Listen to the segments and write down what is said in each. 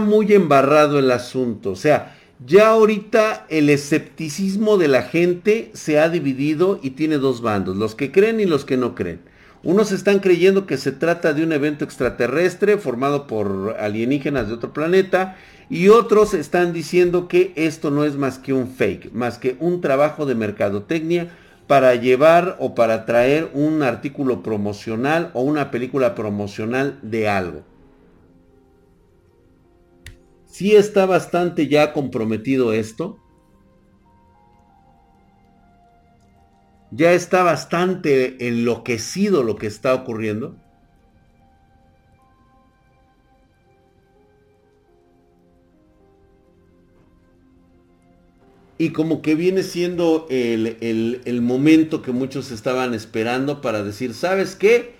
muy embarrado el asunto. O sea, ya ahorita el escepticismo de la gente se ha dividido y tiene dos bandos, los que creen y los que no creen. Unos están creyendo que se trata de un evento extraterrestre formado por alienígenas de otro planeta y otros están diciendo que esto no es más que un fake, más que un trabajo de mercadotecnia para llevar o para traer un artículo promocional o una película promocional de algo. Sí está bastante ya comprometido esto. Ya está bastante enloquecido lo que está ocurriendo. Y como que viene siendo el, el, momento que muchos estaban esperando para decir, ¿sabes qué?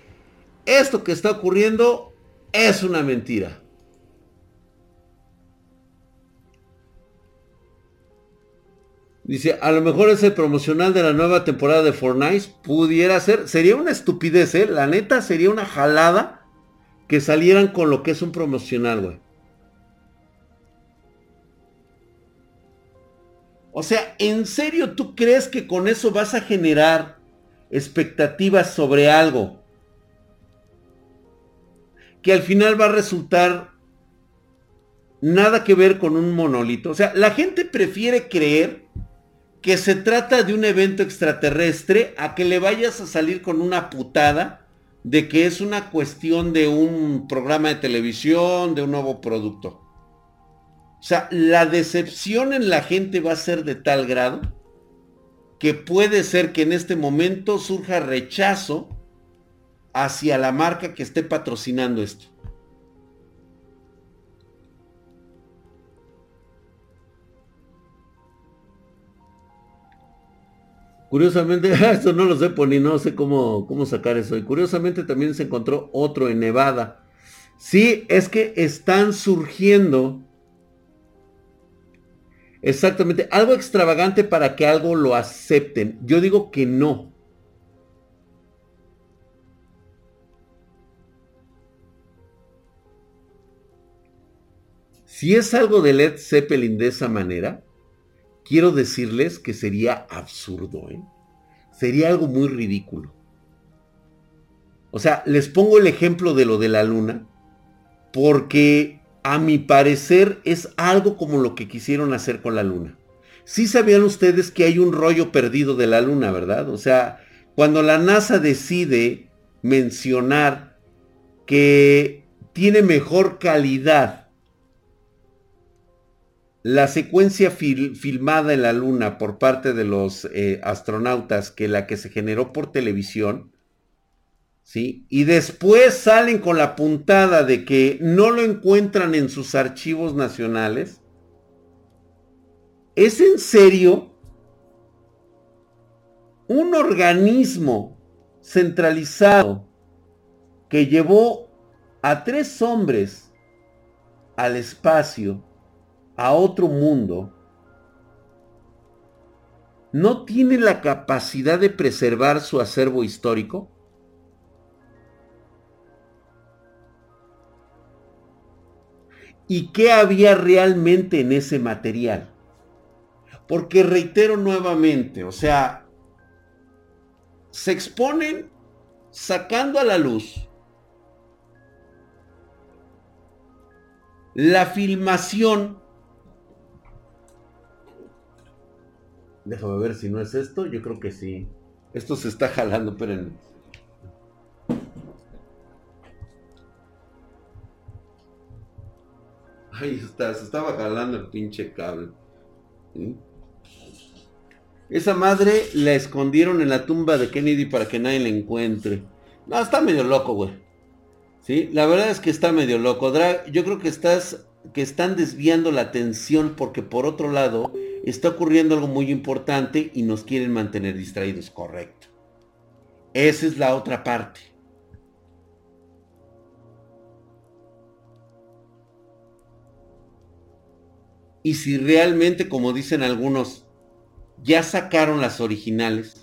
Esto que está ocurriendo es una mentira. Dice, a lo mejor es el promocional de la nueva temporada de Fortnite. Pudiera ser. Sería una estupidez, ¿eh? La neta sería una jalada que salieran con lo que es un promocional, güey. O sea, ¿en serio tú crees que con eso vas a generar expectativas sobre algo? Que al final va a resultar nada que ver con un monolito. O sea, la gente prefiere creer que se trata de un evento extraterrestre a que le vayas a salir con una putada de que es una cuestión de un programa de televisión, de un nuevo producto. O sea, la decepción en la gente va a ser de tal grado que puede ser que en este momento surja rechazo hacia la marca que esté patrocinando esto. Curiosamente, esto no lo sé, Pony, no sé cómo, cómo sacar eso. Y curiosamente también se encontró otro en Nevada. Sí, es que están surgiendo exactamente algo extravagante para que algo lo acepten. Yo digo que no. Si es algo de Led Zeppelin de esa manera, quiero decirles que sería absurdo, ¿eh? Sería algo muy ridículo. O sea, les pongo el ejemplo de lo de la luna, porque a mi parecer es algo como lo que quisieron hacer con la luna. Sí sabían ustedes que hay un rollo perdido de la luna, ¿verdad? O sea, cuando la NASA decide mencionar que tiene mejor calidad la secuencia filmada en la Luna por parte de los eh, astronautas que la que se generó por televisión, ¿sí? Y después salen con la puntada de que no lo encuentran en sus archivos nacionales. ¿Es en serio un organismo centralizado que llevó a tres hombres al espacio? A otro mundo, no tiene la capacidad de preservar su acervo histórico? ¿Y qué había realmente en ese material? Porque reitero nuevamente, o sea, se exponen sacando a la luz la filmación Déjame ver si no es esto. Yo creo que sí. Esto se está jalando, esperen. Ahí está, se estaba jalando el pinche cable. Esa madre la escondieron en la tumba de Kennedy para que nadie la encuentre. No, está medio loco, güey. Sí, la verdad es que está medio loco. Drag, yo creo que estás, que están desviando la atención porque por otro lado está ocurriendo algo muy importante y nos quieren mantener distraídos, correcto. Esa es la otra parte. Y si realmente, como dicen algunos, ya sacaron las originales,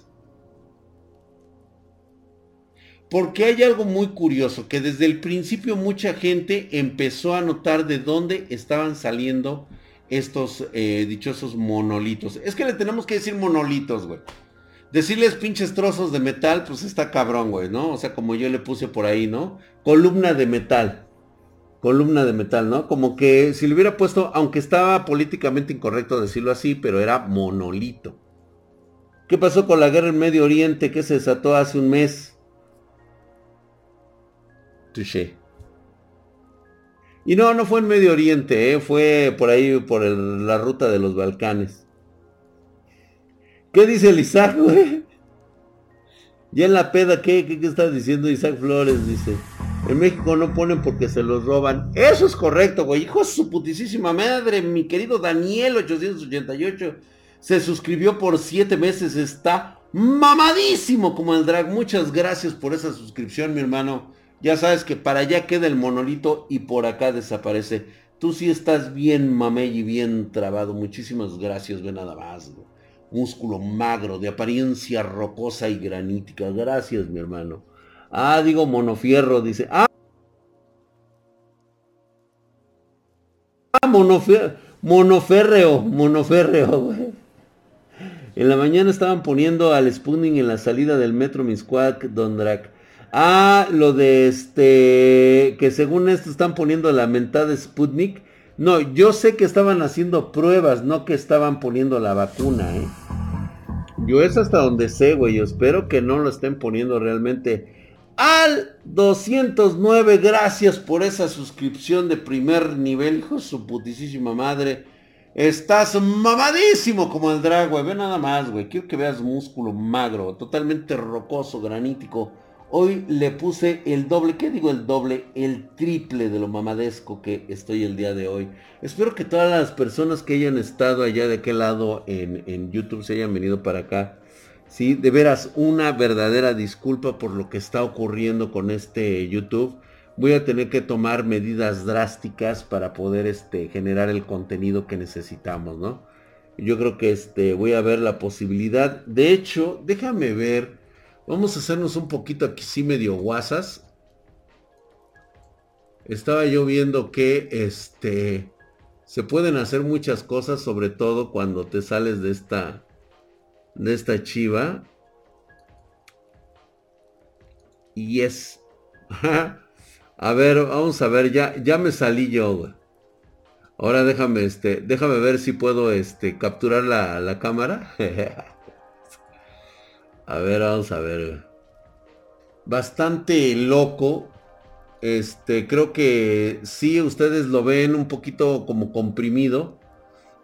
Porque hay algo muy curioso, que desde el principio mucha gente empezó a notar de dónde estaban saliendo estos eh, dichosos monolitos. Es que le tenemos que decir monolitos, güey. Decirles pinches trozos de metal, pues está cabrón, güey, ¿no? O sea, como yo le puse por ahí, ¿no? Columna de metal. Columna de metal, ¿no? Como que si le hubiera puesto, aunque estaba políticamente incorrecto decirlo así, pero era monolito. ¿Qué pasó con la guerra en Medio Oriente que se desató hace un mes? Touché. Y no, no fue en Medio Oriente, ¿eh? fue por ahí, por la ruta de los Balcanes. ¿Qué dice el Isaac, güey? Ya en la peda, ¿qué, qué, qué está diciendo Isaac Flores? Dice, en México no ponen porque se los roban. Eso es correcto, güey. Hijo de su putísima madre, mi querido Daniel 888 se suscribió por siete meses. Está mamadísimo como el drag. Muchas gracias por esa suscripción, mi hermano. Ya sabes que para allá queda el monolito y por acá desaparece. Tú sí estás bien mamey bien trabado. Muchísimas gracias, ve nada más. Músculo magro, de apariencia rocosa y granítica. Gracias, mi hermano. Ah, digo monofierro, dice. Ah, ah monofierro. Monoférreo, monoférreo, güey. En la mañana estaban poniendo al Spooning en la salida del metro Miscuac, Dondrak. Ah, lo de este, que según esto están poniendo la mentada Sputnik. No, yo sé que estaban haciendo pruebas, no que estaban poniendo la vacuna, ¿eh? Yo es hasta donde sé, güey. Yo espero que no lo estén poniendo realmente. Al 209, gracias por esa suscripción de primer nivel, hijo de su putísima madre. Estás mamadísimo como el drag, güey. Ve nada más, güey. Quiero que veas músculo magro, totalmente rocoso, granítico. Hoy le puse el doble, ¿qué digo el doble? El triple de lo mamadesco que estoy el día de hoy. Espero que todas las personas que hayan estado allá de aquel lado en, YouTube se hayan venido para acá. Sí, de veras, una verdadera disculpa por lo que está ocurriendo con este YouTube voy a tener que tomar medidas drásticas para poder este, generar el contenido que necesitamos, ¿no? Yo creo que este, voy a ver la posibilidad. De hecho, déjame ver. Vamos a hacernos un poquito aquí sí medio guasas. Estaba yo viendo que este se pueden hacer muchas cosas, sobre todo cuando te sales de esta de esta chiva. Y es A ver, vamos a ver, ya, ya me salí yo. Ahora déjame, este, déjame ver si puedo, este, capturar la, la cámara. a ver, vamos a ver. Bastante loco. Este, creo que sí, ustedes lo ven un poquito como comprimido.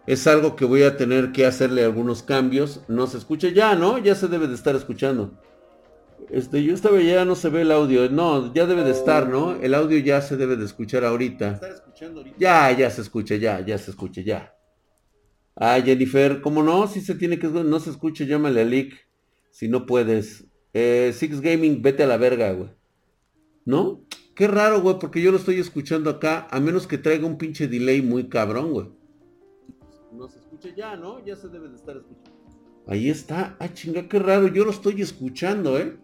Es algo que voy a tener que hacerle algunos cambios. No se escucha ya, ¿no? Ya se debe de estar escuchando. Este, yo estaba ya no se ve el audio. No, ya debe de estar, ¿no? El audio ya se debe de escuchar ahorita. Ya, ya se escucha, ya, ya se escucha, ya. Ah, Jennifer, ¿cómo no? Si se tiene que... No se escucha, llámale a Lick. Si no puedes. Eh, Six Gaming, vete a la verga, güey. ¿No? Qué raro, güey, porque yo lo estoy escuchando acá, a menos que traiga un pinche delay muy cabrón, güey. No se escucha ya, ¿no? Ya se debe de estar escuchando. Ahí está. Ah, chinga, qué raro. Yo lo estoy escuchando, ¿eh?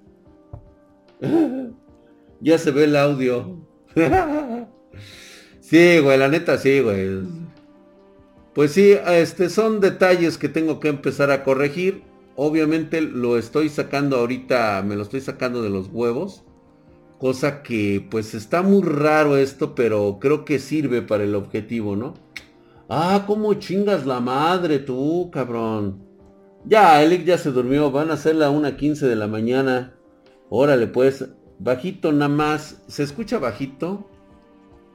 ya se ve el audio. sí, güey, la neta sí, güey. Pues sí, este son detalles que tengo que empezar a corregir. Obviamente lo estoy sacando ahorita, me lo estoy sacando de los huevos. Cosa que pues está muy raro esto, pero creo que sirve para el objetivo, ¿no? Ah, cómo chingas la madre tú, cabrón. Ya, Elic ya se durmió, van a ser la 1.15 de la mañana. Órale, pues, bajito nada más. ¿Se escucha bajito?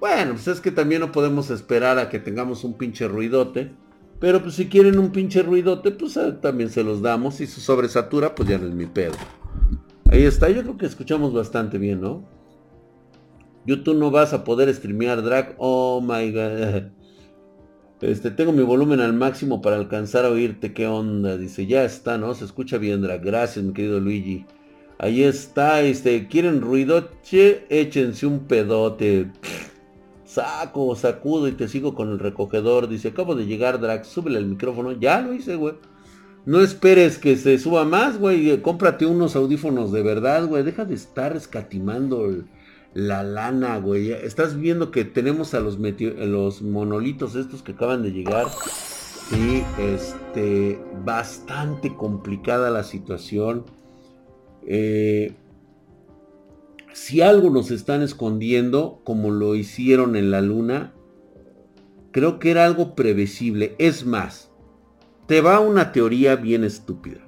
Bueno, pues es que también no podemos esperar a que tengamos un pinche ruidote. Pero pues si quieren un pinche ruidote, pues eh, también se los damos. Y si sobresatura, pues ya no es mi pedo. Ahí está, yo creo que escuchamos bastante bien, ¿no? YouTube no vas a poder streamear drag. Oh my god. Este, tengo mi volumen al máximo para alcanzar a oírte. ¿Qué onda? Dice, ya está, ¿no? Se escucha bien, drag. Gracias, mi querido Luigi. Ahí está, este, ¿quieren ruidoche? Échense un pedote. Saco, sacudo y te sigo con el recogedor. Dice, acabo de llegar, Drax, súbele el micrófono. Ya lo hice, güey. No esperes que se suba más, güey. Cómprate unos audífonos de verdad, güey. Deja de estar escatimando la lana, güey. Estás viendo que tenemos a los, los monolitos estos que acaban de llegar. Sí, este, bastante complicada la situación. Eh, si algo nos están escondiendo, como lo hicieron en la luna, creo que era algo previsible. Es más, te va una teoría bien estúpida.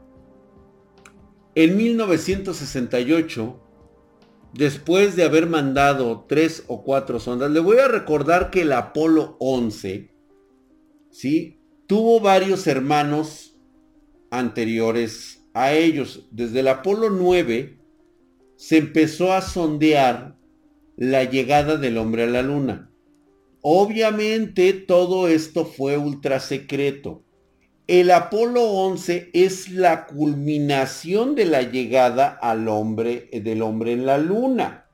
En 1968, después de haber mandado tres o cuatro sondas, le voy a recordar que el Apolo 11, ¿sí? Tuvo varios hermanos anteriores a ellos. Desde el Apolo 9 se empezó a sondear la llegada del hombre a la luna. Obviamente todo esto fue ultra secreto. El Apolo 11 es la culminación de la llegada al hombre, del hombre en la luna.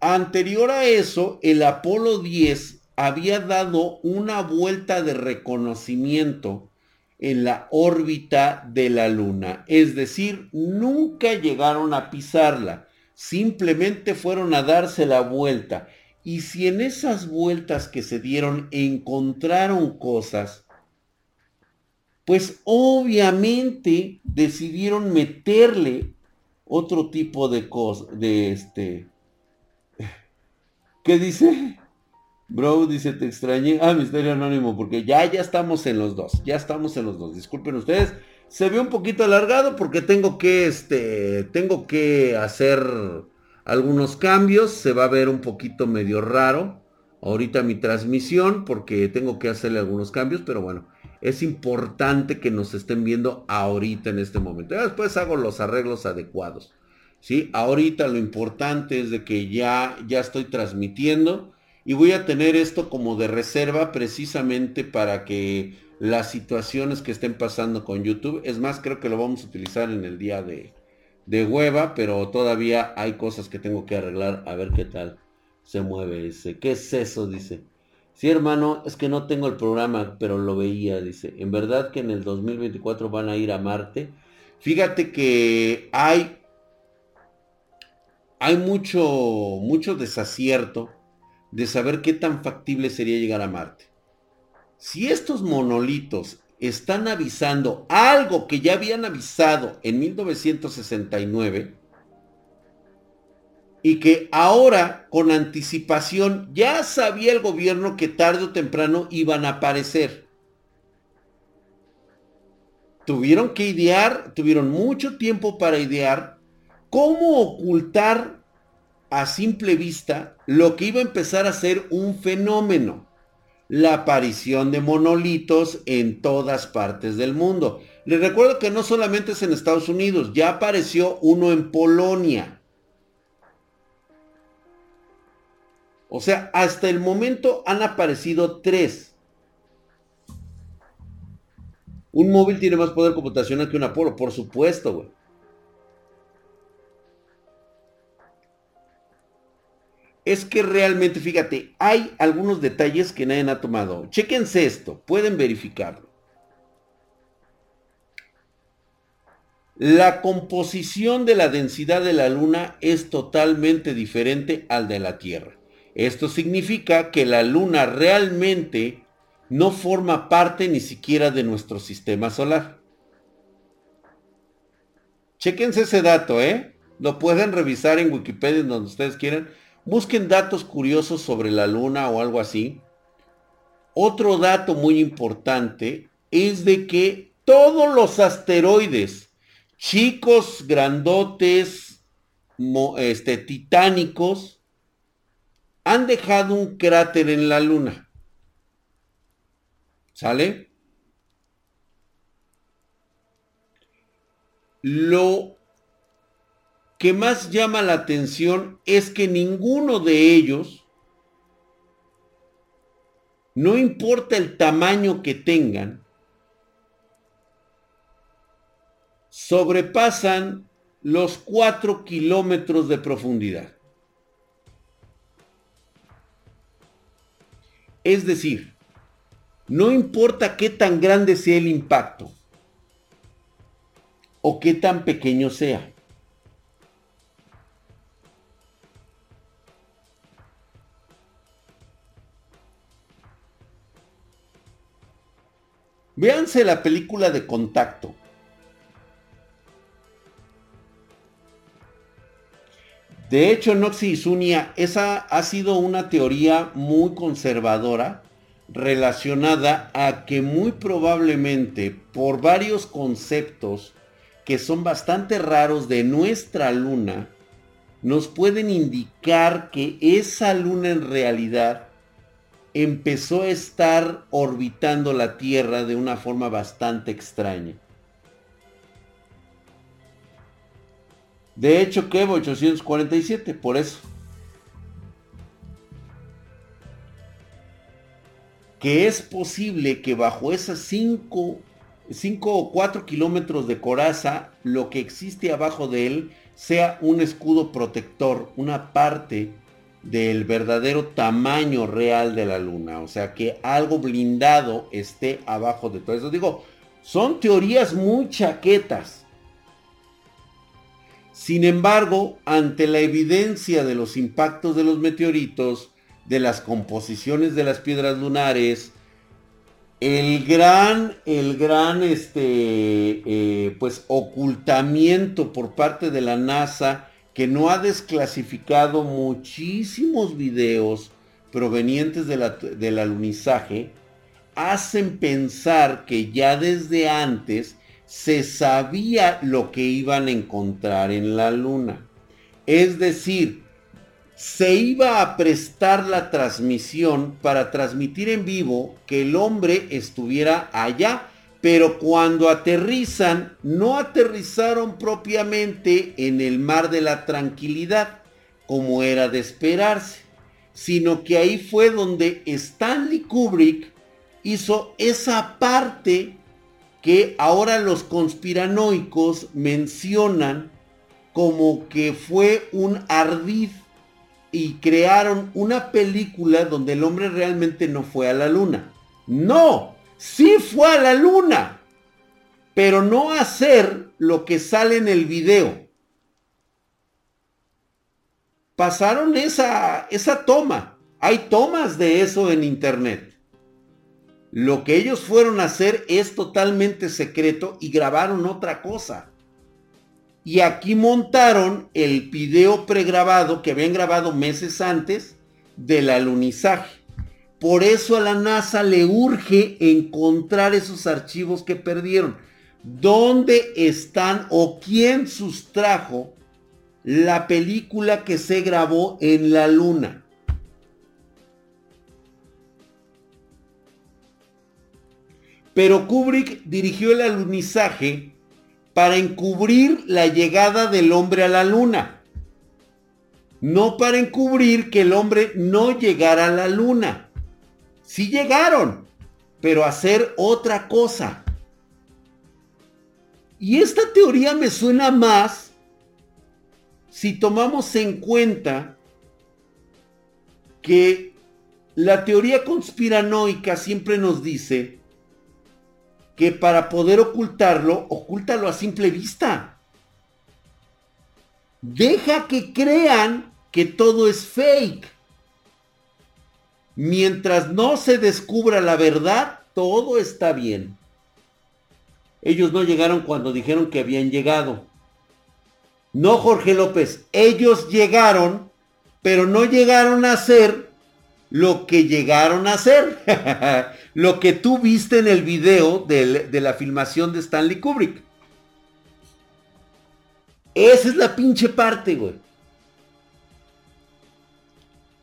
Anterior a eso, el Apolo 10 había dado una vuelta de reconocimiento en la órbita de la luna. Es decir, nunca llegaron a pisarla. Simplemente fueron a darse la vuelta. Y si en esas vueltas que se dieron encontraron cosas, pues obviamente decidieron meterle otro tipo de cosas, de este... ¿Qué dice? Bro, dice, te extrañé. Ah, Misterio Anónimo, porque ya, ya estamos en los dos. Ya estamos en los dos. Disculpen ustedes. Se ve un poquito alargado porque tengo que, este, tengo que hacer algunos cambios. Se va a ver un poquito medio raro ahorita mi transmisión porque tengo que hacerle algunos cambios, pero bueno es importante que nos estén viendo ahorita en este momento. después hago los arreglos adecuados. ¿sí? Ahorita lo importante es de que ya, ya estoy transmitiendo y voy a tener esto como de reserva precisamente para que las situaciones que estén pasando con YouTube, es más, creo que lo vamos a utilizar en el día de, de hueva, pero todavía hay cosas que tengo que arreglar a ver qué tal se mueve ese. ¿Qué es eso? Dice. Sí, hermano, es que no tengo el programa, pero lo veía, dice. En verdad que en el 2024 van a ir a Marte. Fíjate que hay, hay mucho, mucho desacierto de saber qué tan factible sería llegar a Marte. Si estos monolitos están avisando algo que ya habían avisado en 1969, y que ahora con anticipación ya sabía el gobierno que tarde o temprano iban a aparecer. Tuvieron que idear, tuvieron mucho tiempo para idear cómo ocultar a simple vista lo que iba a empezar a ser un fenómeno, la aparición de monolitos en todas partes del mundo. Les recuerdo que no solamente es en Estados Unidos, ya apareció uno en Polonia. O sea, hasta el momento han aparecido tres. Un móvil tiene más poder computacional que un Apolo, por supuesto, güey. Es que realmente, fíjate, hay algunos detalles que nadie ha tomado. Chequense esto, pueden verificarlo. La composición de la densidad de la Luna es totalmente diferente al de la Tierra. Esto significa que la luna realmente no forma parte ni siquiera de nuestro sistema solar. Chequense ese dato, ¿eh? Lo pueden revisar en Wikipedia donde ustedes quieran. Busquen datos curiosos sobre la luna o algo así. Otro dato muy importante es de que todos los asteroides, chicos, grandotes, este, titánicos, han dejado un cráter en la luna. ¿Sale? Lo que más llama la atención es que ninguno de ellos, no importa el tamaño que tengan, sobrepasan los 4 kilómetros de profundidad. Es decir, no importa qué tan grande sea el impacto, o qué tan pequeño sea. Véanse la película de contacto. De hecho, Noxi Sunia, esa ha sido una teoría muy conservadora relacionada a que muy probablemente por varios conceptos que son bastante raros de nuestra luna, nos pueden indicar que esa luna en realidad empezó a estar orbitando la Tierra de una forma bastante extraña. De hecho, que 847, por eso. Que es posible que bajo esas 5 o 4 kilómetros de coraza, lo que existe abajo de él sea un escudo protector, una parte del verdadero tamaño real de la luna. O sea, que algo blindado esté abajo de todo eso. Digo, son teorías muy chaquetas. Sin embargo, ante la evidencia de los impactos de los meteoritos, de las composiciones de las piedras lunares, el gran, el gran, este, eh, pues, ocultamiento por parte de la NASA que no ha desclasificado muchísimos videos provenientes del alunizaje, hacen pensar que ya desde antes se sabía lo que iban a encontrar en la luna. Es decir, se iba a prestar la transmisión para transmitir en vivo que el hombre estuviera allá, pero cuando aterrizan, no aterrizaron propiamente en el mar de la tranquilidad, como era de esperarse, sino que ahí fue donde Stanley Kubrick hizo esa parte que ahora los conspiranoicos mencionan como que fue un ardid y crearon una película donde el hombre realmente no fue a la luna. No, sí fue a la luna, pero no hacer lo que sale en el video. Pasaron esa, esa toma. Hay tomas de eso en internet. Lo que ellos fueron a hacer es totalmente secreto y grabaron otra cosa. Y aquí montaron el video pregrabado que habían grabado meses antes del alunizaje. Por eso a la NASA le urge encontrar esos archivos que perdieron. ¿Dónde están o quién sustrajo la película que se grabó en la luna? Pero Kubrick dirigió el alunizaje para encubrir la llegada del hombre a la luna. No para encubrir que el hombre no llegara a la luna. Sí llegaron, pero hacer otra cosa. Y esta teoría me suena más si tomamos en cuenta que la teoría conspiranoica siempre nos dice que para poder ocultarlo, ocúltalo a simple vista. Deja que crean que todo es fake. Mientras no se descubra la verdad, todo está bien. Ellos no llegaron cuando dijeron que habían llegado. No, Jorge López, ellos llegaron, pero no llegaron a ser lo que llegaron a ser. lo que tú viste en el video de, la filmación de Stanley Kubrick. Esa es la pinche parte, güey.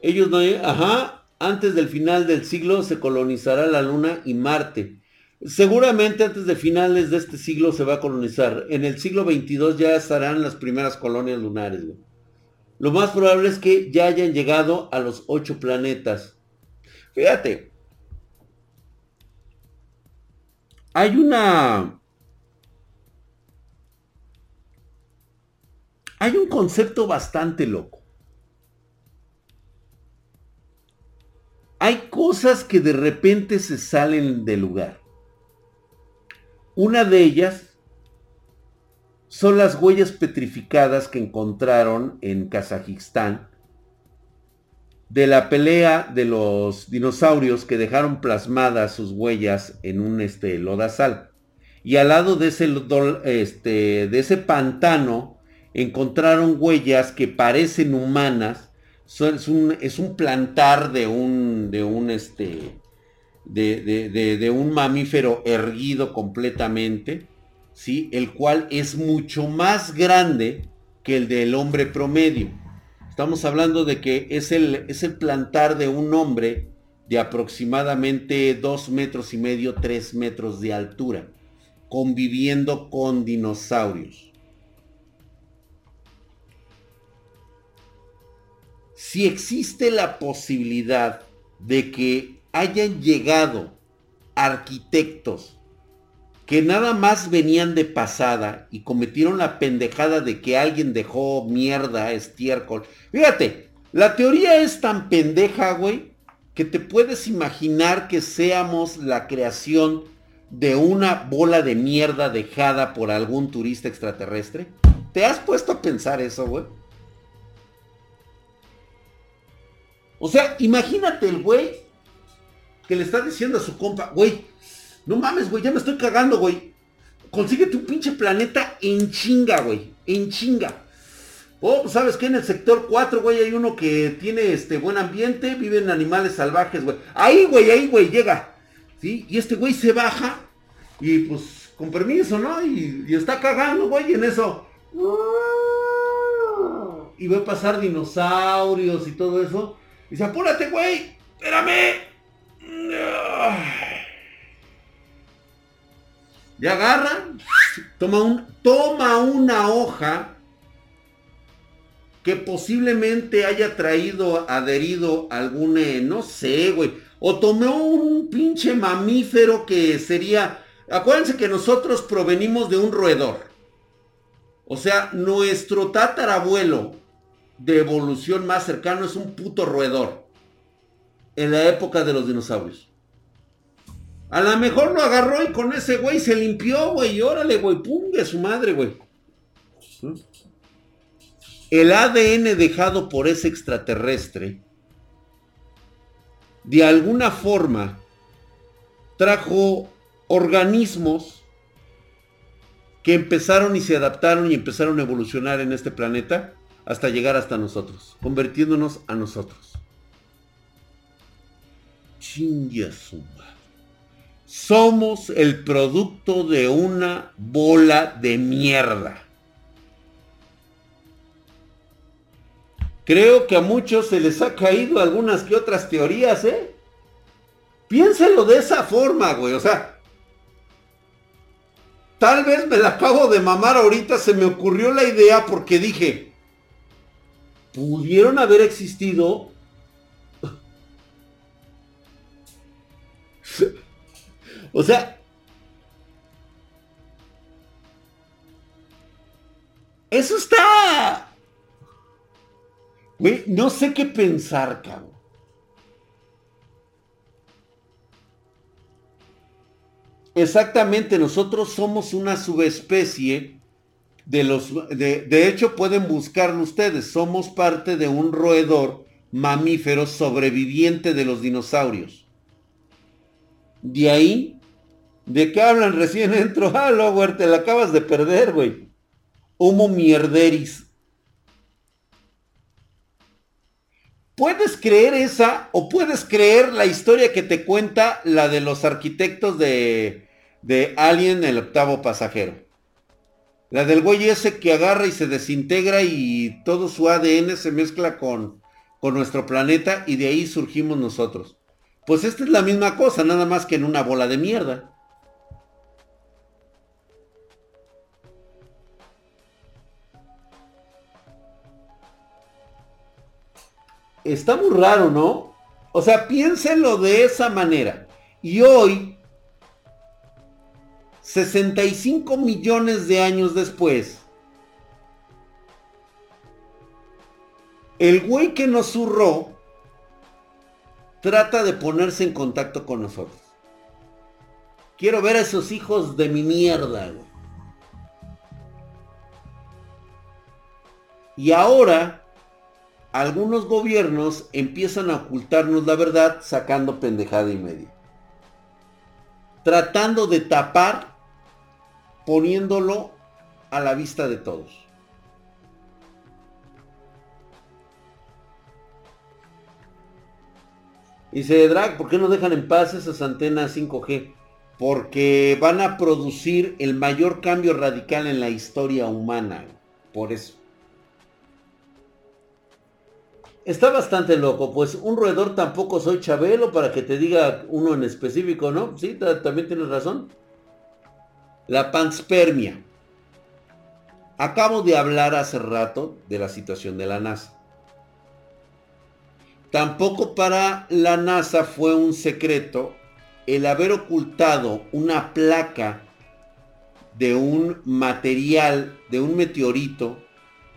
Ellos no... Ajá, antes del final del siglo se colonizará la Luna y Marte. Seguramente antes de finales de este siglo se va a colonizar. En el siglo 22 ya estarán las primeras colonias lunares. Lo más probable es que ya hayan llegado a los ocho planetas. Fíjate, hay una... Hay un concepto bastante loco. Hay cosas que de repente se salen del lugar. Una de ellas son las huellas petrificadas que encontraron en Kazajistán de la pelea de los dinosaurios que dejaron plasmadas sus huellas en un este, lodazal. Y al lado de ese, este, de ese pantano encontraron huellas que parecen humanas. Es un, es un plantar de un, de un, este, de, de, un mamífero erguido completamente, ¿sí? el cual es mucho más grande que el del hombre promedio. Estamos hablando de que es el, es el plantar de un hombre de aproximadamente dos metros y medio, tres metros de altura, conviviendo con dinosaurios. Si existe la posibilidad de que hayan llegado arquitectos que nada más venían de pasada y cometieron la pendejada de que alguien dejó mierda, estiércol. Fíjate, la teoría es tan pendeja, güey, que te puedes imaginar que seamos la creación de una bola de mierda dejada por algún turista extraterrestre. ¿Te has puesto a pensar eso, güey? O sea, imagínate el güey que le está diciendo a su compa, güey, no mames, güey, ya me estoy cagando, güey. Consíguete un pinche planeta en chinga, güey. En chinga. Oh, pues, sabes que en el sector 4, güey, hay uno que tiene este buen ambiente, viven animales salvajes, güey. Ahí, güey, ahí, güey, llega. ¿Sí? Y este güey se baja y pues con permiso, ¿no? Y, y está cagando, güey, en eso. Y va a pasar dinosaurios y todo eso. Y dice, apúrate, güey, espérame. Ya agarra, toma, un, toma una hoja que posiblemente haya traído adherido algún, eh, no sé, güey. O tomó un pinche mamífero que sería... Acuérdense que nosotros provenimos de un roedor. O sea, nuestro tatarabuelo de evolución más cercano es un puto roedor. En la época de los dinosaurios. A lo mejor lo agarró y con ese güey se limpió, güey. Órale, güey, pungue su madre, güey. El ADN dejado por ese extraterrestre, de alguna forma, trajo organismos que empezaron y se adaptaron y empezaron a evolucionar en este planeta hasta llegar hasta nosotros, convirtiéndonos a nosotros. Chingue su somos el producto de una bola de mierda. Creo que a muchos se les ha caído algunas que otras teorías, ¿eh? Piénselo de esa forma, güey. O sea, tal vez me la acabo de mamar ahorita, se me ocurrió la idea porque dije, pudieron haber existido O sea, eso está... No sé qué pensar, cabrón. Exactamente, nosotros somos una subespecie de los... De, de, hecho, pueden buscarlo ustedes. Somos parte de un roedor mamífero sobreviviente de los dinosaurios. De ahí ¿De qué hablan? Recién entro. Ah, Lower, te la acabas de perder, güey. Homo mierderis. ¿Puedes creer esa o puedes creer la historia que te cuenta la de los arquitectos de, de Alien, el octavo pasajero? La del güey ese que agarra y se desintegra y todo su ADN se mezcla con, con nuestro planeta y de ahí surgimos nosotros. Pues esta es la misma cosa, nada más que en una bola de mierda. está muy raro, ¿no? O sea, piénsenlo de esa manera. Y hoy, 65 millones de años después, el güey que nos zurró trata de ponerse en contacto con nosotros. Quiero ver a esos hijos de mi mierda, güey. Y ahora algunos gobiernos empiezan a ocultarnos la verdad sacando pendejada y media. Tratando de tapar, poniéndolo a la vista de todos. Dice Drag, ¿por qué no dejan en paz esas antenas 5G? Porque van a producir el mayor cambio radical en la historia humana. Por eso. Está bastante loco, pues un roedor tampoco soy Chabelo para que te diga uno en específico, ¿no? Sí, también tienes razón. La panspermia. Acabo de hablar hace rato de la situación de la NASA. Tampoco para la NASA fue un secreto el haber ocultado una placa de un material, de un meteorito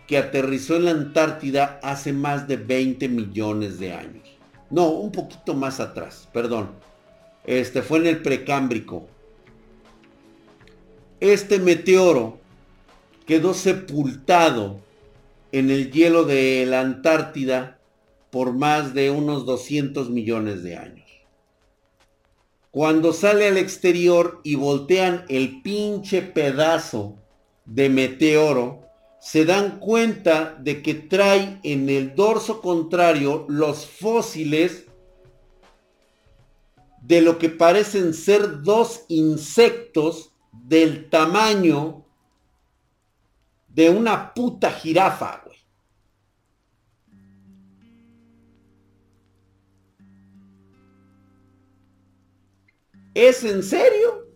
que aterrizó en la Antártida hace más de 20 millones de años. No, un poquito más atrás, perdón. Este fue en el precámbrico. Este meteoro quedó sepultado en el hielo de la Antártida por más de unos 200 millones de años. Cuando sale al exterior y voltean el pinche pedazo de meteoro, se dan cuenta de que trae en el dorso contrario los fósiles de lo que parecen ser dos insectos del tamaño de una puta jirafa. ¿Es en serio?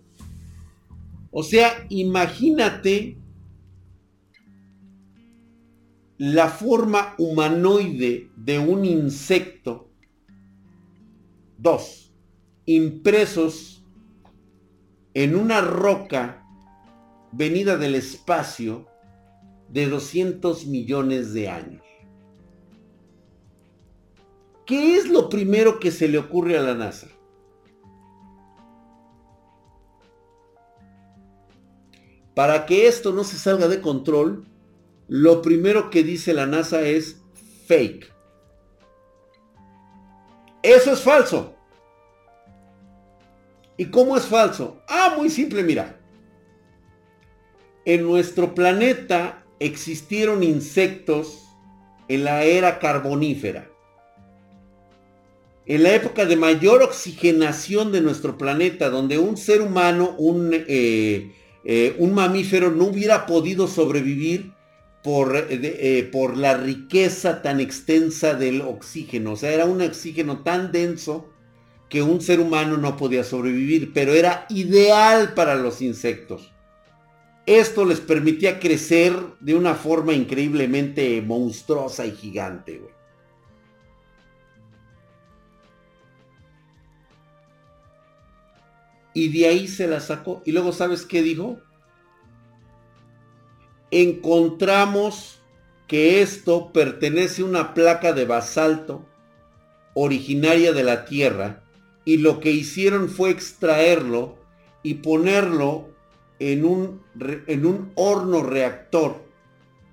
O sea, imagínate la forma humanoide de un insecto. Dos, impresos en una roca venida del espacio de 200 millones de años. ¿Qué es lo primero que se le ocurre a la NASA? Para que esto no se salga de control, lo primero que dice la NASA es fake. Eso es falso. ¿Y cómo es falso? Ah, muy simple, mira. En nuestro planeta existieron insectos en la era carbonífera. En la época de mayor oxigenación de nuestro planeta, donde un ser humano, un eh, eh, un mamífero no hubiera podido sobrevivir por, eh, por la riqueza tan extensa del oxígeno. O sea, era un oxígeno tan denso que un ser humano no podía sobrevivir, pero era ideal para los insectos. Esto les permitía crecer de una forma increíblemente monstruosa y gigante. Y de ahí se la sacó. Y luego, ¿sabes qué dijo? Encontramos que esto pertenece a una placa de basalto originaria de la Tierra y lo que hicieron fue extraerlo y ponerlo en un, en un horno reactor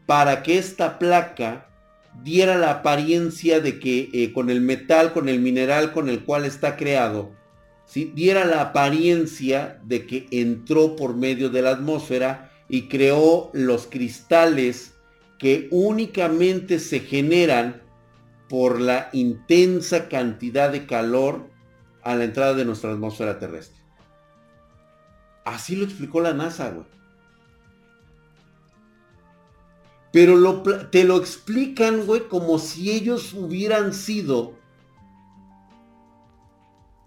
para que esta placa diera la apariencia de que eh, con el metal, con el mineral con el cual está creado, diera la apariencia de que entró por medio de la atmósfera y creó los cristales que únicamente se generan por la intensa cantidad de calor a la entrada de nuestra atmósfera terrestre. Así lo explicó la NASA, güey. Pero te lo explican, güey, como si ellos hubieran sido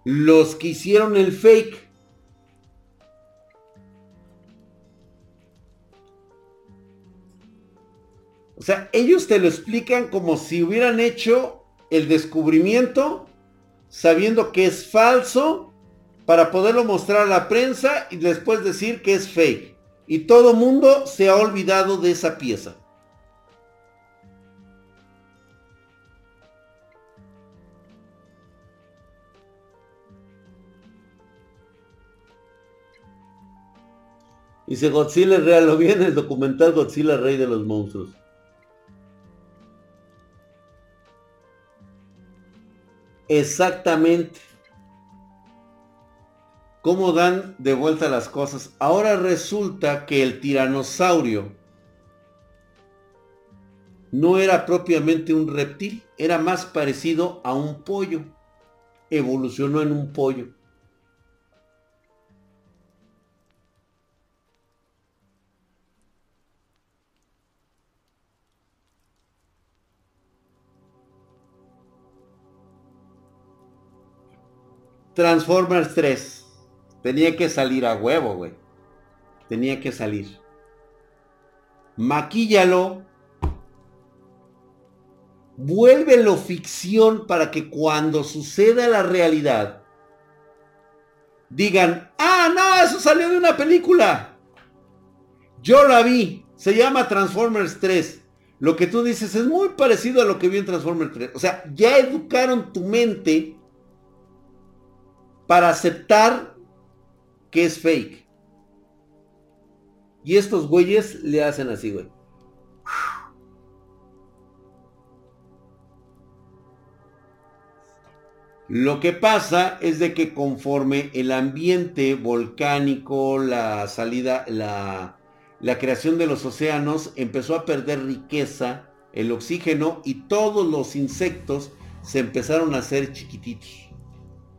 los que hicieron el fake. O sea, ellos te lo explican como si hubieran hecho el descubrimiento sabiendo que es falso para poderlo mostrar a la prensa y después decir que es fake. Y todo mundo se ha olvidado de esa pieza. Dice Godzilla es real, lo vi en el documental Godzilla Rey de los Monstruos. Exactamente. ¿Cómo dan de vuelta las cosas? Ahora resulta que el tiranosaurio no era propiamente un reptil, era más parecido a un pollo. Evolucionó en un pollo. Transformers 3. Tenía que salir a huevo, güey. Tenía que salir. Maquíllalo. Vuélvelo ficción para que cuando suceda la realidad digan, ah, no, eso salió de una película. Yo la vi. Se llama Transformers 3. Lo que tú dices es muy parecido a lo que vi en Transformers 3. O sea, ya educaron tu mente para aceptar que es fake. Y estos güeyes le hacen así, güey. Lo que pasa es de que conforme el ambiente volcánico, la salida, la, la creación de los océanos empezó a perder riqueza, el oxígeno y todos los insectos se empezaron a hacer chiquititos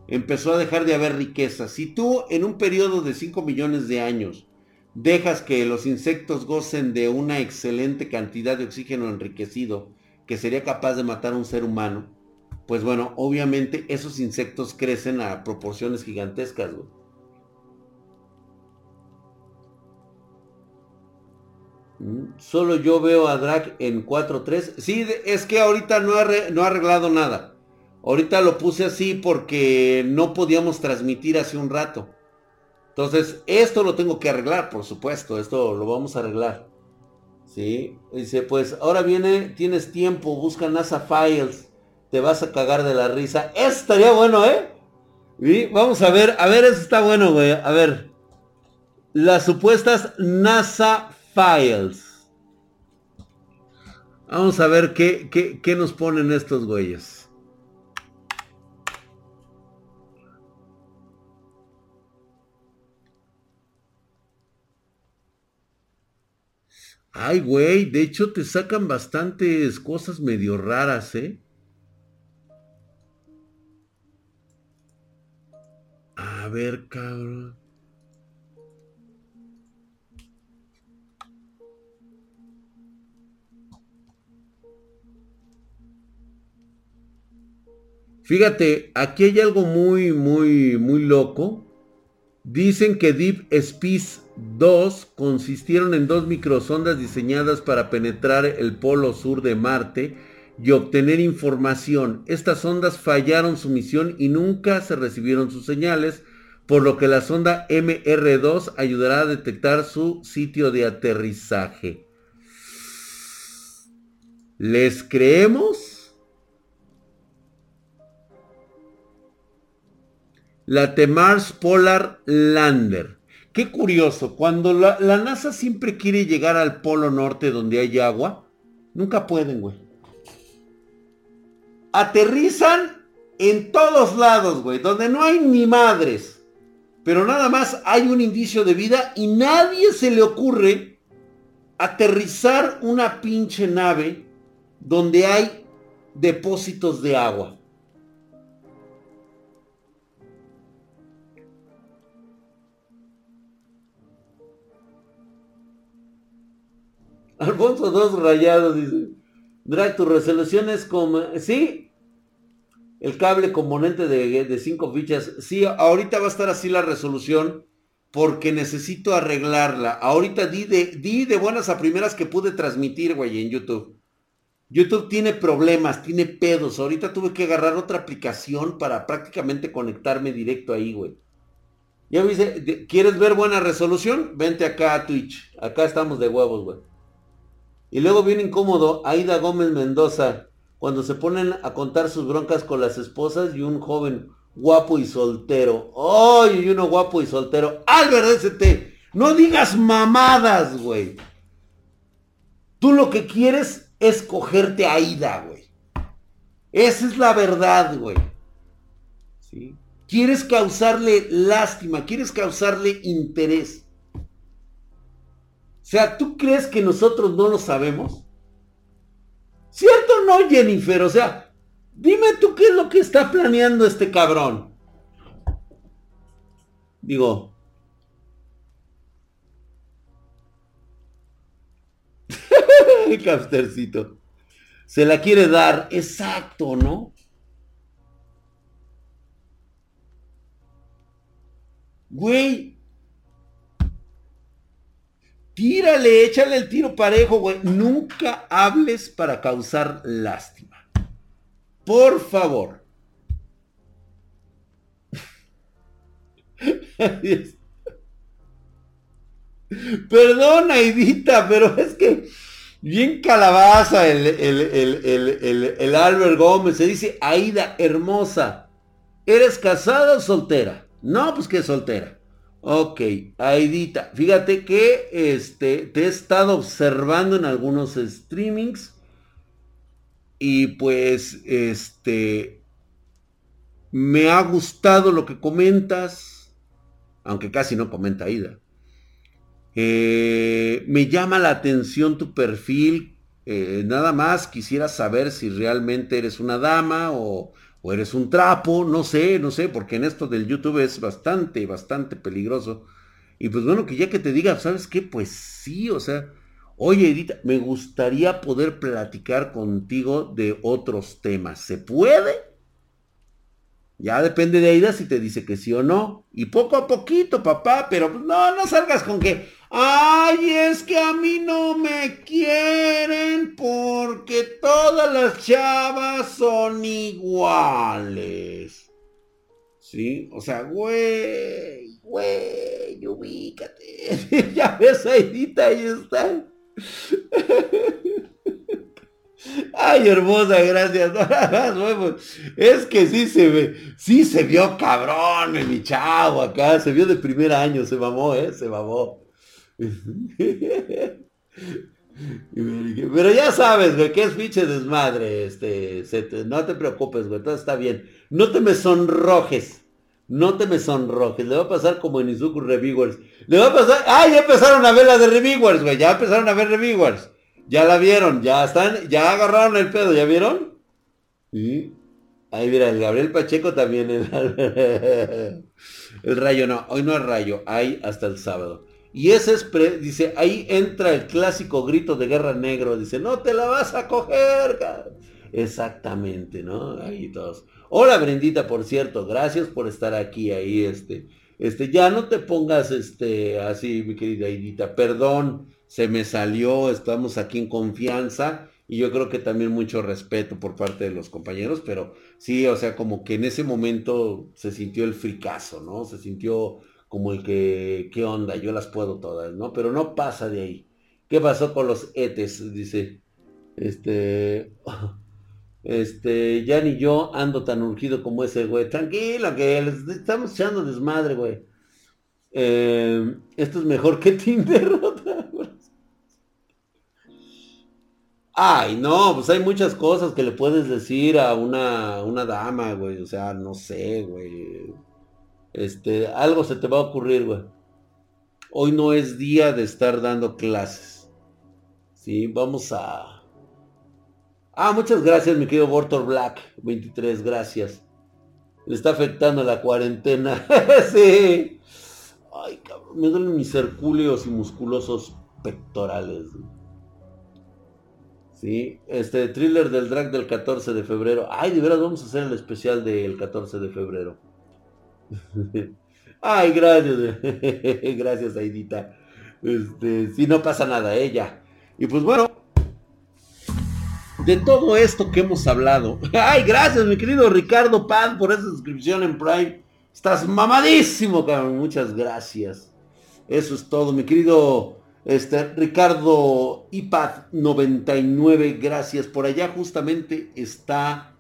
empezó a dejar de haber riqueza. Si tú en un periodo de 5 millones de años dejas que los insectos gocen de una excelente cantidad de oxígeno enriquecido que sería capaz de matar a un ser humano, pues bueno, obviamente esos insectos crecen a proporciones gigantescas. Mm, solo yo veo a Drag en 4.3. Sí, es que ahorita no no ha arreglado nada. Ahorita lo puse así porque no podíamos transmitir hace un rato. Entonces, esto lo tengo que arreglar, por supuesto. Esto lo vamos a arreglar. ¿Sí? Dice, pues ahora viene, tienes tiempo, busca NASA Files. Te vas a cagar de la risa. Eso estaría bueno, ¿eh? Vamos a ver, a ver, eso está bueno, güey. A ver. Las supuestas NASA Files. Vamos a ver qué, qué, qué nos ponen estos güeyes. Ay, güey, de hecho te sacan bastantes cosas medio raras, ¿eh? A ver, cabrón. Fíjate, aquí hay algo muy, muy, muy loco. Dicen que Deep Space 2 consistieron en dos microsondas diseñadas para penetrar el polo sur de Marte y obtener información. Estas sondas fallaron su misión y nunca se recibieron sus señales, por lo que la sonda MR2 ayudará a detectar su sitio de aterrizaje. ¿Les creemos? La Mars Polar Lander. Qué curioso, cuando la, NASA siempre quiere llegar al polo norte donde hay agua, nunca pueden, güey. Aterrizan en todos lados, güey, donde no hay ni madres. Pero nada más hay un indicio de vida y nadie se le ocurre aterrizar una pinche nave donde hay depósitos de agua. Alfonso 2 rayado, dice. Drag, tu resolución es como... Sí. El cable componente de 5 fichas. Sí, ahorita va a estar así la resolución. Porque necesito arreglarla. Ahorita di de, di de buenas a primeras que pude transmitir, güey, en YouTube. YouTube tiene problemas, tiene pedos. Ahorita tuve que agarrar otra aplicación para prácticamente conectarme directo ahí, güey. Ya me dice, ¿quieres ver buena resolución? Vente acá a Twitch. Acá estamos de huevos, güey. Y luego bien incómodo, Aida Gómez Mendoza, cuando se ponen a contar sus broncas con las esposas y un joven guapo y soltero. ¡Ay! y uno guapo y soltero. Albert ST, no digas mamadas, güey. Tú lo que quieres es cogerte a Aida, güey. Esa es la verdad, güey. ¿Sí? Quieres causarle lástima, quieres causarle interés. O sea, ¿tú crees que nosotros no lo sabemos? ¿Cierto o no, Jennifer? O sea, dime tú qué es lo que está planeando este cabrón. Digo. Castercito. Se la quiere dar, exacto, ¿no? Güey. Tírale, échale el tiro parejo, güey. Nunca hables para causar lástima. Por favor. Perdón, Aidita, pero es que bien calabaza el, el, el, Albert Gómez. Se dice, Aida, hermosa, ¿eres casada o soltera? No, pues que soltera. Ok, Aidita, fíjate que este, te he estado observando en algunos streamings y pues este, me ha gustado lo que comentas, aunque casi no comenta Aida. Eh, me llama la atención tu perfil, eh, nada más quisiera saber si realmente eres una dama o o eres un trapo, no sé, no sé, porque en esto del YouTube es bastante, bastante peligroso. Y pues bueno, que ya que te diga, ¿sabes qué? Pues sí, o sea, oye Edita, me gustaría poder platicar contigo de otros temas. ¿Se puede? Ya depende de Aida si te dice que sí o no. Y poco a poquito, papá, pero pues no, no salgas con que, Ay, es que a mí no me quieren porque todas las chavas son iguales. ¿Sí? O sea, güey, güey, ubícate. ya ves, Aidita, ahí está. Ay, hermosa, gracias. es que sí se ve, sí se vio cabrón mi chavo acá, se vio de primer año, se mamó, eh, se mamó. Pero ya sabes, güey, que es pinche desmadre, este, no te preocupes, güey, todo está bien. No te me sonrojes, no te me sonrojes, le va a pasar como en Izuku Reviewers. Le va a pasar, ah, ya empezaron a ver la de Reviewers, güey, ya empezaron a ver Reviewers. Ya la vieron, ya están, ya agarraron el pedo, ¿ya vieron? ¿Sí? Ahí mira, el Gabriel Pacheco también, el, el rayo no, hoy no es rayo, hay hasta el sábado. Y ese es, dice, ahí entra el clásico grito de guerra negro, dice, no te la vas a coger. Exactamente, ¿no? Ahí todos. Hola Brendita, por cierto, gracias por estar aquí, ahí, este, este, ya no te pongas, este, así, mi querida Aidita, perdón, se me salió, estamos aquí en confianza y yo creo que también mucho respeto por parte de los compañeros, pero sí, o sea, como que en ese momento se sintió el fricazo, ¿no? Se sintió como el que, ¿qué onda? Yo las puedo todas, ¿no? Pero no pasa de ahí. ¿Qué pasó con los etes? Dice, este, este, ya ni yo ando tan urgido como ese güey. Tranquilo, que estamos echando desmadre, güey. Eh, esto es mejor que Tinder. Ay, no, pues hay muchas cosas que le puedes decir a una, una dama, güey. O sea, no sé, güey. Este, algo se te va a ocurrir, güey. Hoy no es día de estar dando clases. Sí, vamos a... Ah, muchas gracias, mi querido Bortor Black. 23, gracias. Le está afectando la cuarentena. sí. Ay, cabrón, me duelen mis hercúleos y musculosos pectorales. Sí, este thriller del drag del 14 de febrero. Ay, de veras vamos a hacer el especial del 14 de febrero. Ay, gracias. gracias, Aidita. Este, si no pasa nada, ella. Y pues bueno, de todo esto que hemos hablado. Ay, gracias, mi querido Ricardo Pan, por esa suscripción en Prime. Estás mamadísimo, cabrón. Muchas gracias. Eso es todo, mi querido este, Ricardo IPAD 99. Gracias. Por allá justamente está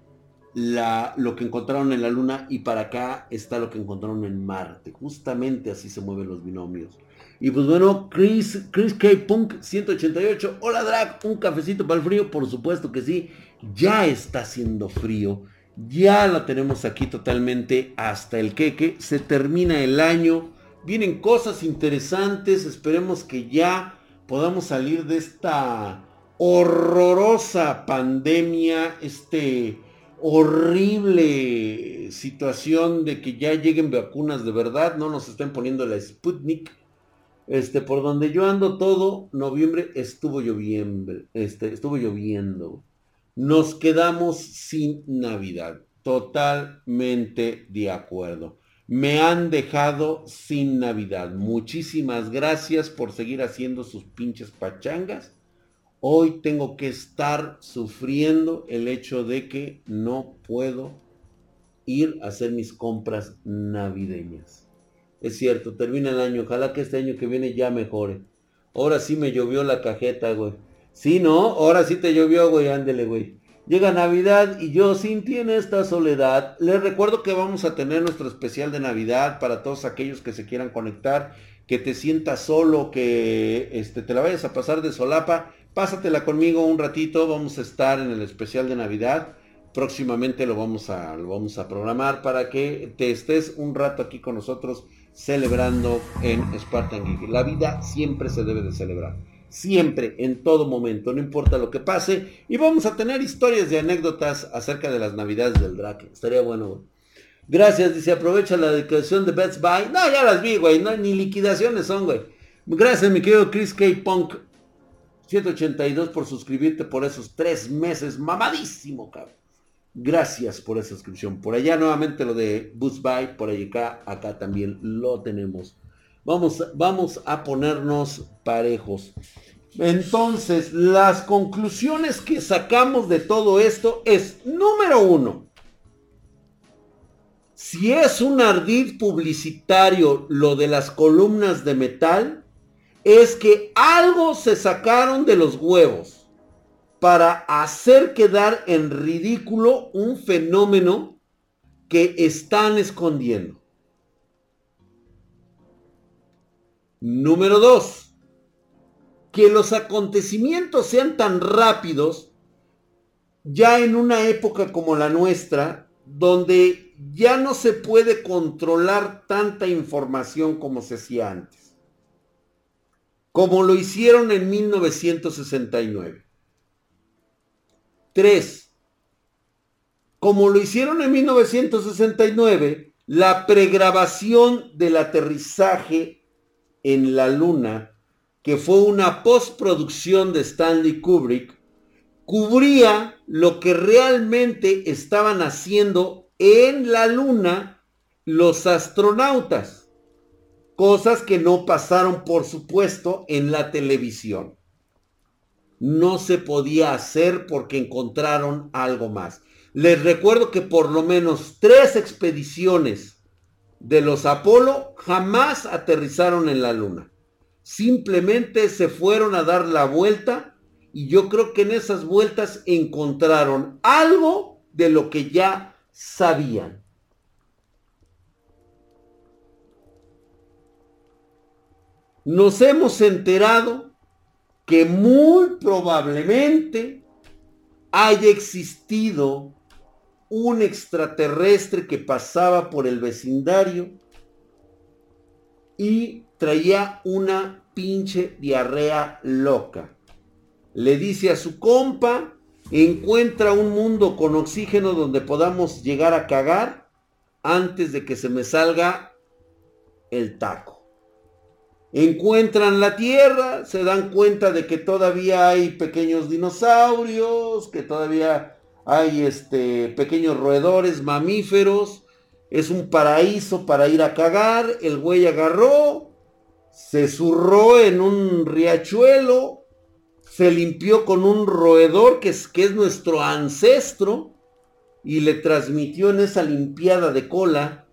lo que encontraron en la Luna y para acá está lo que encontraron en Marte. Justamente así se mueven los binomios. Y pues bueno, Chris, Chris K. Punk 188. Hola Drag, un cafecito para el frío, por supuesto que sí. Ya está haciendo frío Ya la tenemos aquí totalmente hasta el queque. Se termina el año. Vienen cosas interesantes. Esperemos que ya podamos salir de esta horrorosa pandemia. Este horrible situación de que ya lleguen vacunas de verdad. No nos estén poniendo la Sputnik. Este, por donde yo ando todo noviembre estuvo lloviendo. Este, estuvo lloviendo nos quedamos sin Navidad. Totalmente de acuerdo. Me han dejado sin Navidad. Muchísimas gracias por seguir haciendo sus pinches pachangas. Hoy tengo que estar sufriendo el hecho de que no puedo ir a hacer mis compras navideñas. Es cierto, termina el año. Ojalá que este año que viene ya mejore. Ahora sí me llovió la cajeta, güey. Sí, ¿no? Ahora sí te llovió, güey, ándele, güey. Llega Navidad y yo sin ti en esta soledad. Les recuerdo que vamos a tener nuestro especial de Navidad para todos aquellos que se quieran conectar, que te sientas solo, que este, te la vayas a pasar de solapa. Pásatela conmigo un ratito, vamos a estar en el especial de Navidad. Próximamente lo vamos a, lo vamos a programar para que te estés un rato aquí con nosotros celebrando en Spartan Geek. La vida siempre se debe de celebrar siempre, en todo momento, no importa lo que pase. Y vamos a tener historias y anécdotas acerca de las navidades del Drake. Estaría bueno. Gracias, dice, aprovecha la declaración de Best Buy. No, ya las vi, güey. No, ni liquidaciones son, güey. Gracias, mi querido Chris K. Punk. 182 por suscribirte por esos tres meses. Mamadísimo, cabrón. Gracias por esa suscripción. Por allá nuevamente lo de Best Buy. Por allá acá, acá también lo tenemos. Vamos, vamos a ponernos parejos. Entonces, las conclusiones que sacamos de todo esto es, número uno, si es un ardid publicitario lo de las columnas de metal, es que algo se sacaron de los huevos para hacer quedar en ridículo un fenómeno que están escondiendo. Número dos, que los acontecimientos sean tan rápidos, ya en una época como la nuestra, donde ya no se puede controlar tanta información como se hacía antes, como lo hicieron en 1969. Tres, como lo hicieron en 1969, la pregrabación del aterrizaje en la Luna, que fue una postproducción de Stanley Kubrick, cubría lo que realmente estaban haciendo en la Luna los astronautas. Cosas que no pasaron, por supuesto, en la televisión. No se podía hacer porque encontraron algo más. Les recuerdo que por lo menos tres expediciones de los Apolo jamás aterrizaron en la Luna. Simplemente se fueron a dar la vuelta y yo creo que en esas vueltas encontraron algo de lo que ya sabían. Nos hemos enterado que muy probablemente haya existido un extraterrestre que pasaba por el vecindario y traía una pinche diarrea loca. Le dice a su compa, encuentra un mundo con oxígeno donde podamos llegar a cagar antes de que se me salga el taco. Encuentran la Tierra, se dan cuenta de que todavía hay pequeños dinosaurios, que todavía hay este, pequeños roedores, mamíferos, es un paraíso para ir a cagar, el güey agarró, se zurró en un riachuelo, se limpió con un roedor que es, que es nuestro ancestro y le transmitió en esa limpiada de cola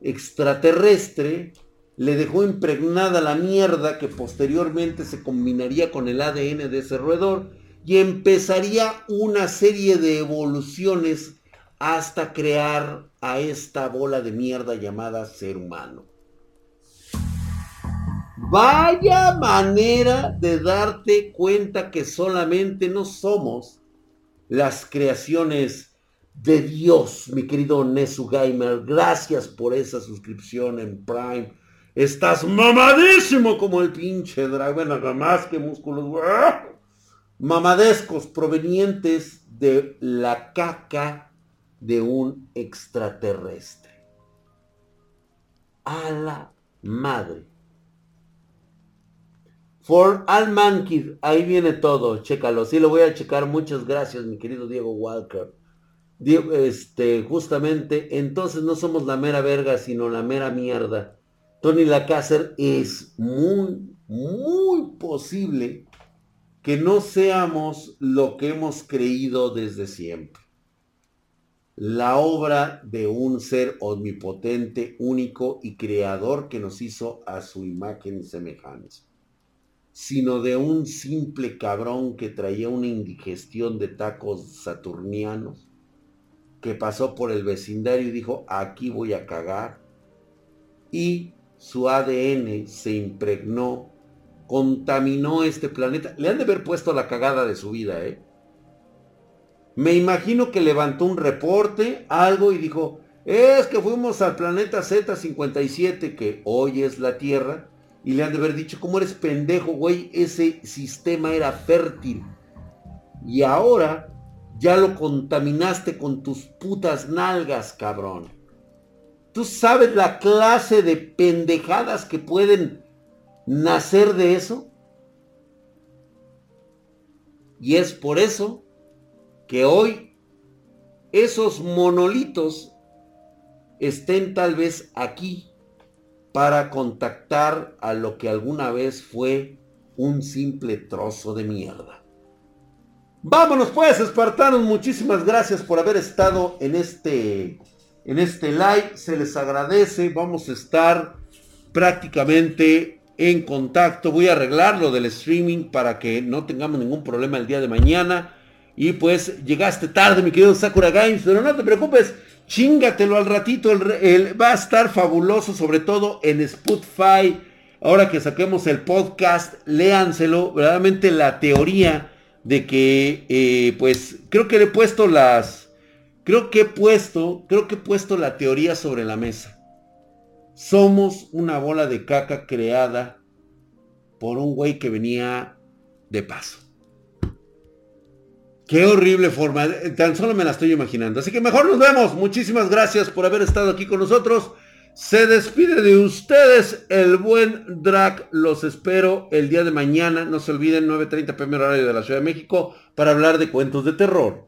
extraterrestre, le dejó impregnada la mierda que posteriormente se combinaría con el ADN de ese roedor y empezaría una serie de evoluciones hasta crear a esta bola de mierda llamada ser humano. Vaya manera de darte cuenta que solamente no somos las creaciones de Dios, mi querido Nesu Gamer. Gracias por esa suscripción en Prime. Estás mamadísimo como el pinche drag. Bueno, nada más que músculos. Mamadescos provenientes de la caca de un extraterrestre. A la madre. For All Mankid, ahí viene todo, chécalo. Sí, lo voy a checar. Muchas gracias, mi querido Diego Walker. este, justamente, entonces no somos la mera verga, sino la mera mierda. Tony Lacácer es muy, muy posible que no seamos lo que hemos creído desde siempre. La obra de un ser omnipotente, único y creador que nos hizo a su imagen y semejanza sino de un simple cabrón que traía una indigestión de tacos saturnianos, que pasó por el vecindario y dijo, aquí voy a cagar, y su ADN se impregnó, contaminó este planeta. Le han de haber puesto la cagada de su vida, ¿eh? Me imagino que levantó un reporte, algo, y dijo, es que fuimos al planeta Z57, que hoy es la Tierra, y le han de haber dicho, ¿cómo eres pendejo, güey? Ese sistema era fértil. Y ahora ya lo contaminaste con tus putas nalgas, cabrón. ¿Tú sabes la clase de pendejadas que pueden nacer de eso? Y es por eso que hoy esos monolitos estén tal vez aquí para contactar a lo que alguna vez fue un simple trozo de mierda. Vámonos pues, espartanos, muchísimas gracias por haber estado en este en este live, se les agradece, vamos a estar prácticamente en contacto, voy a arreglar lo del streaming para que no tengamos ningún problema el día de mañana. Y pues llegaste tarde mi querido Sakura Games, pero no te preocupes, chingatelo al ratito, el, va a estar fabuloso, sobre todo en Spotify. Ahora que saquemos el podcast, léanselo, verdaderamente la teoría de que, eh, pues, creo que le he puesto las, creo que he puesto, creo que he puesto la teoría sobre la mesa. Somos una bola de caca creada por un güey que venía de paso. Qué horrible forma. Tan solo me la estoy imaginando. Así que mejor nos vemos. Muchísimas gracias por haber estado aquí con nosotros. Se despide de ustedes el buen Drac. Los espero el día de mañana. No se olviden, 9.30 pm horario de la Ciudad de México para hablar de cuentos de terror.